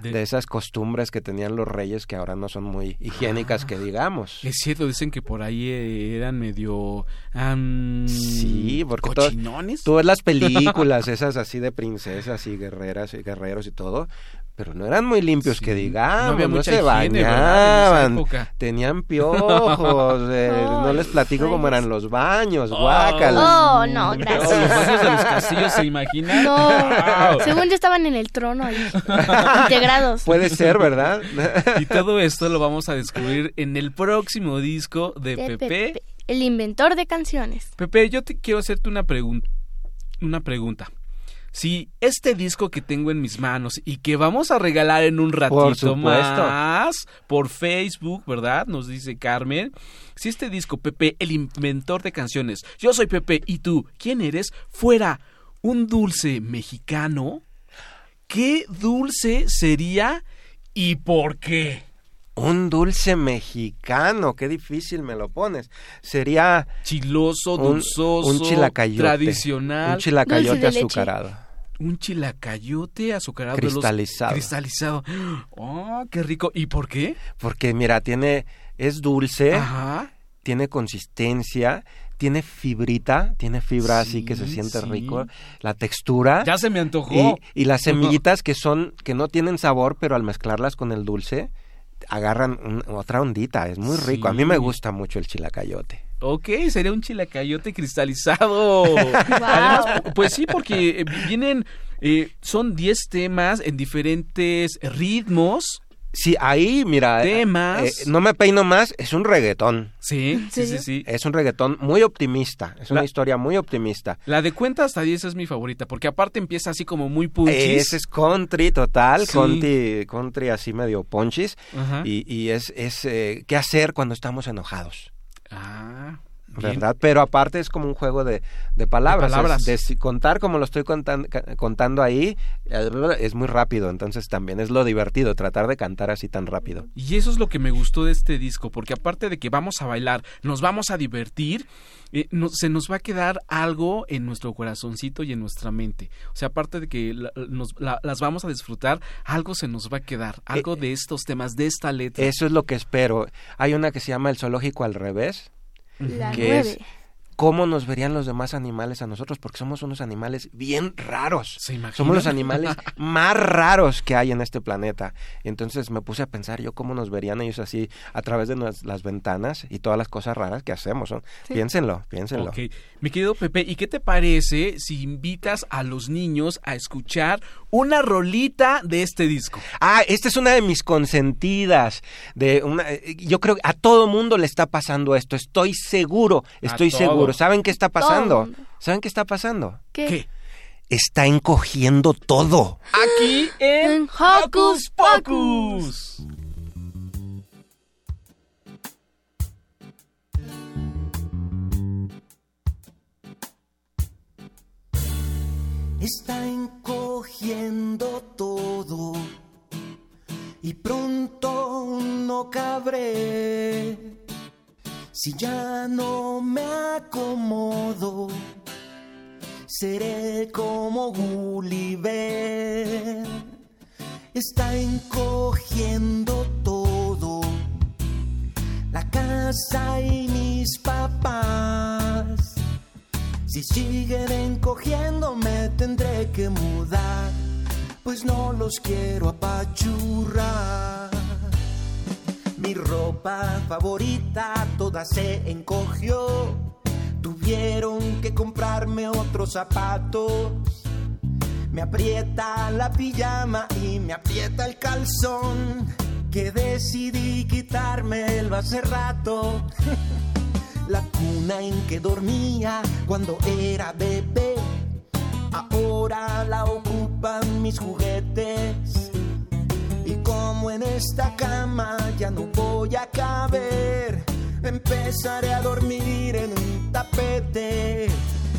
De- De, esas costumbres que tenían los reyes que ahora no son muy higiénicas que digamos. Es cierto, dicen que por ahí eh, eran medio... am, Sí, porque todo- ¿Cochinones? Tú ves las películas esas así de princesas y guerreras y guerreros y todo, pero no eran muy limpios Sí. que digamos, No no, se bañaban, época. tenían piojos, eh, no les platico cómo eran los baños, guácalas. Oh, no, Oh, los gracias. baños de los castillos, ¿se imaginan? No, Wow. según yo estaban en el trono ahí, integrados. Puede ser, ¿verdad? Y todo esto lo vamos a descubrir en el próximo disco de, De Pepe. Pepe, el inventor de canciones. Pepe, yo te quiero hacerte una pregunta. Una pregunta. Si este disco que tengo en mis manos y que vamos a regalar en un ratito supuesto. más por Facebook, ¿verdad? Nos dice Carmen. Si este disco, Pepe, el inventor de canciones, yo soy Pepe y tú, ¿quién eres? Fuera un dulce mexicano, ¿qué dulce sería y por qué? Un dulce mexicano, qué difícil me lo pones. Sería Chiloso, un, dulzoso, un chilacayote. tradicional. Un chilacayote leche. azucarado. Un chilacayote azucarado. de los- Cristalizado. cristalizado. Oh, qué rico. ¿Y por qué? Porque mira, tiene es dulce, Ajá. tiene consistencia, tiene fibrita, tiene fibra así que se siente sí. rico, la textura Ya se me antojó. y, y las semillitas que son que no tienen sabor, pero al mezclarlas con el dulce agarran un- otra ondita, es muy rico. A mí me gusta mucho el chilacayote. Ok, sería un chilacayote cristalizado. Además, pu- pues sí, porque eh, vienen, eh, son 10 temas en diferentes ritmos. Sí, ahí, mira, eh, Temas. eh, no me peino más, es un reggaetón. Sí, sí, sí, sí. Es un reggaetón muy optimista, es una La- historia muy optimista. La de cuenta hasta 10 es mi favorita, porque aparte empieza así como muy punchis. Ese es country total, Sí. country, country así medio ponchis. Ajá. Y, y es, es eh, qué hacer cuando estamos enojados, Ah, bien. ¿verdad? Pero aparte es como un juego de, de palabras. De palabras. es de si- contar como lo estoy contan- contando ahí eh, es muy rápido, entonces también es lo divertido, tratar de cantar así tan rápido. Y eso es lo que me gustó de este disco, porque aparte de que vamos a bailar, nos vamos a divertir, eh, no- se nos va a quedar algo en nuestro corazoncito y en nuestra mente. O sea, aparte de que la- nos- la- las vamos a disfrutar, algo se nos va a quedar, algo de estos temas, de esta letra. Eso es lo que espero. Hay una que se llama El zoológico al revés, La que nueve. es cómo nos verían los demás animales a nosotros, porque somos unos animales bien raros. ¿Se? Somos los animales más raros que hay en este planeta. Entonces me puse a pensar yo cómo nos verían ellos así a través de las ventanas y todas las cosas raras que hacemos. ¿no? Piénsenlo, piénsenlo. Ok. Mi querido Pepe, ¿y qué te parece si invitas a los niños a escuchar una rolita de este disco? Ah, esta es una de mis consentidas. De una, eh, yo creo que a todo mundo le está pasando esto. Estoy seguro, estoy todo. ¿Saben qué está pasando? ¿Saben qué está pasando? ¿Qué? ¿Qué? Está encogiendo todo. Aquí en En Hocus Pocus. está encogiendo todo y pronto no cabré si ya no me acomodo seré como Gulliver está encogiendo todo la casa y mis papás si siguen encogiendo me tendré que mudar, pues no los quiero apachurrar. Mi ropa favorita toda se encogió, tuvieron que comprarme otros zapatos. Me aprieta la pijama y me aprieta el calzón, que decidí quitármelo hace rato. La cuna en que dormía cuando era bebé, ahora la ocupan mis juguetes. Como en esta cama ya no voy a caber, empezaré a dormir en un tapete.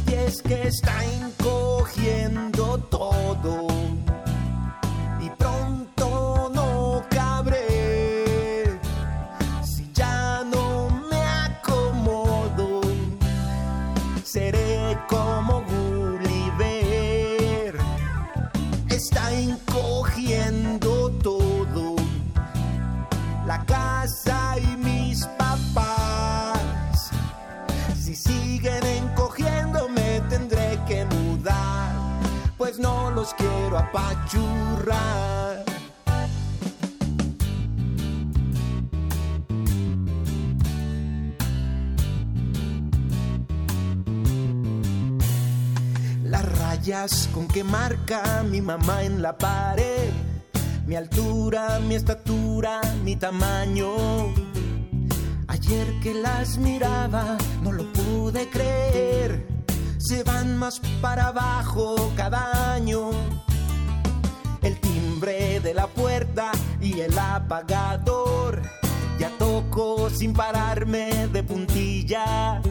Y es que está encogiendo todo. Quiero apachurrar. Las rayas con que marca mi mamá en la pared, mi altura, mi estatura, mi tamaño. Ayer que las miraba no lo pude creer, se van más para abajo cada año. El timbre de la puerta y el apagador, ya toco sin pararme de puntillas.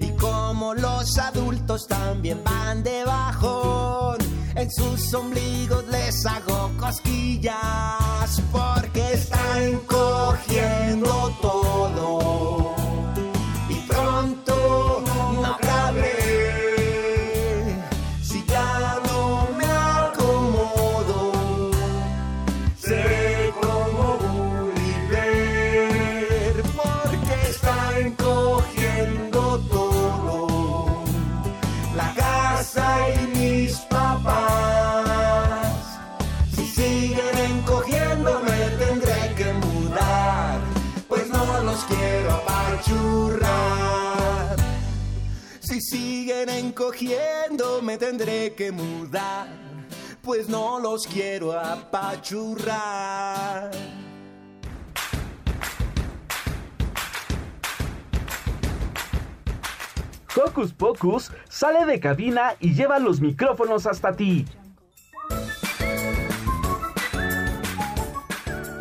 Y como los adultos también van de bajón, En sus ombligos les hago cosquillas porque está encogiendo todo. Siguen encogiendo me tendré que mudar, pues no los quiero apachurrar. Hocus Pocus sale de cabina y lleva los micrófonos hasta ti.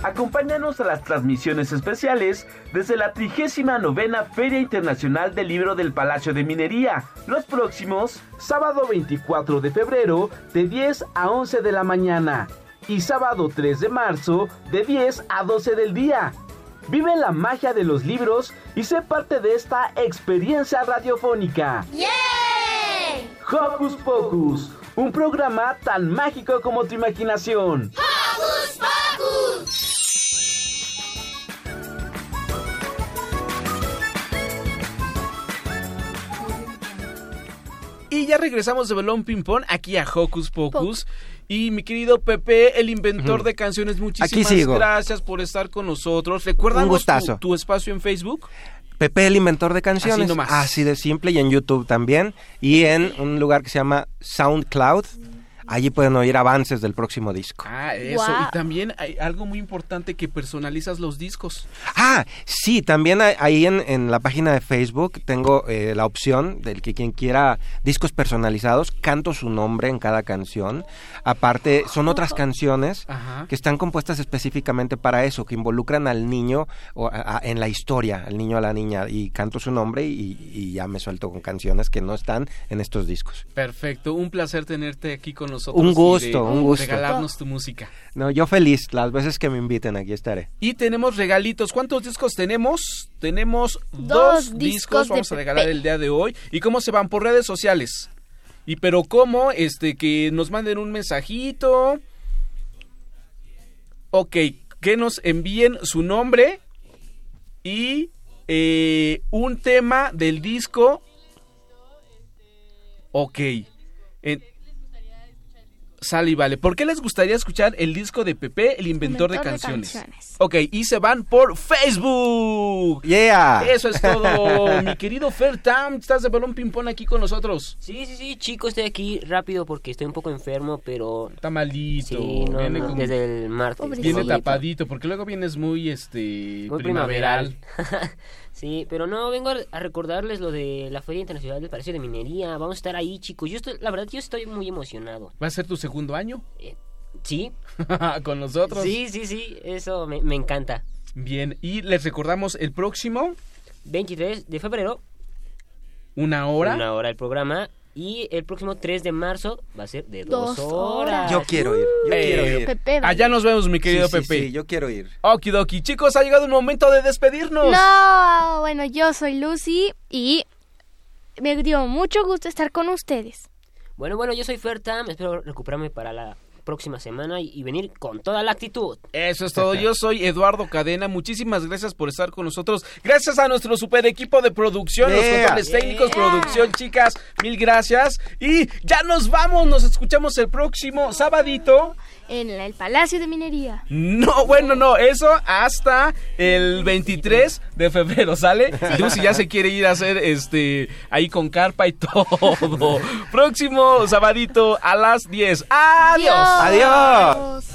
Acompáñanos a las transmisiones especiales desde la 39 Feria Internacional del Libro del Palacio de Minería, los próximos sábado 24 de febrero de 10 a 11 de la mañana y sábado 3 de marzo de 10 a 12 del día. Vive la magia de los libros y sé parte de esta experiencia radiofónica. ¡Yay! Hocus Pocus, un programa tan mágico como tu imaginación. ¡Hocus Pocus! Y ya regresamos de Belón Ping Pong aquí a Hocus Pocus. Y mi querido Pepe, el inventor de canciones, muchísimas Aquí sigo. gracias por estar con nosotros. Gustazo. Tu, tu espacio en Facebook. Pepe el inventor de canciones. Así nomás. Así de simple y en YouTube también. Y en un lugar que se llama SoundCloud. Allí pueden oír avances del próximo disco. Ah, eso. Y también hay algo muy importante que personalizas los discos. Ah, sí, también hay- ahí en, en la página de Facebook tengo eh, la opción del que quien quiera discos personalizados, canto su nombre en cada canción. Aparte, son otras canciones Ajá. que están compuestas específicamente para eso, que involucran al niño o a- a- en la historia, al niño o a la niña, y canto su nombre y, y ya me suelto con canciones que no están en estos discos. Perfecto, un placer tenerte aquí con nosotros. Un y gusto, de un gusto. Regalarnos tu música. No, yo feliz, las veces que me inviten aquí estaré. Y tenemos regalitos. ¿Cuántos discos tenemos? Tenemos dos, Dos discos. Vamos a regalar el día de hoy. ¿Y cómo se van? Por redes sociales. Y pero cómo, este, que nos manden un mensajito. Ok, que nos envíen su nombre y eh, un tema del disco. Ok. En- Sale y vale. ¿Por qué les gustaría escuchar el disco de Pepe, el inventor, de, Inventor de canciones? canciones. Ok, y se van por Facebook. Yeah. Eso es todo. Mi querido Fer Tam, estás de balón ping-pong aquí con nosotros. Sí, sí, sí, chicos, estoy aquí rápido porque estoy un poco enfermo, pero... Está malito. Sí, no, Viene no, con- desde el martes. Viene tapadito, porque luego vienes muy, este, Muy primaveral. primaveral. sí, pero no, vengo a- a recordarles lo de la Feria Internacional del Palacio de Minería. Vamos a estar ahí, chicos. Yo estoy, la verdad, yo estoy muy emocionado. ¿Va a ser tu segundo año? Sí. con nosotros. Sí, sí, sí, eso me, me encanta. Bien, y les recordamos el próximo, 23 de febrero, una hora. una hora el programa. Y el próximo 3 de marzo va a ser de dos, Dos horas. Yo quiero ir, yo Eh, quiero ir. Pepe. Allá nos vemos, mi querido Sí, sí, Pepe. sí, yo quiero ir. Okidoki. Chicos, ha llegado el momento de despedirnos. No, bueno, yo soy Lucy y me dio mucho gusto estar con ustedes. Bueno, bueno, yo soy Fertam. Espero recuperarme para la próxima semana y, y venir con toda la actitud. Eso es todo. Yo soy Eduardo Cadena. Muchísimas gracias por estar con nosotros. Gracias a nuestro super equipo de producción, los Yeah. controles técnicos, producción, chicas. Mil gracias. Y ya nos vamos. Nos escuchamos el próximo sabadito. En el Palacio de Minería. No, bueno, no, eso hasta el 23 de febrero, ¿sale? Lucy ya se quiere ir a hacer este ahí con carpa y todo. Próximo sabadito a las 10. Adiós. Adiós. ¡Qué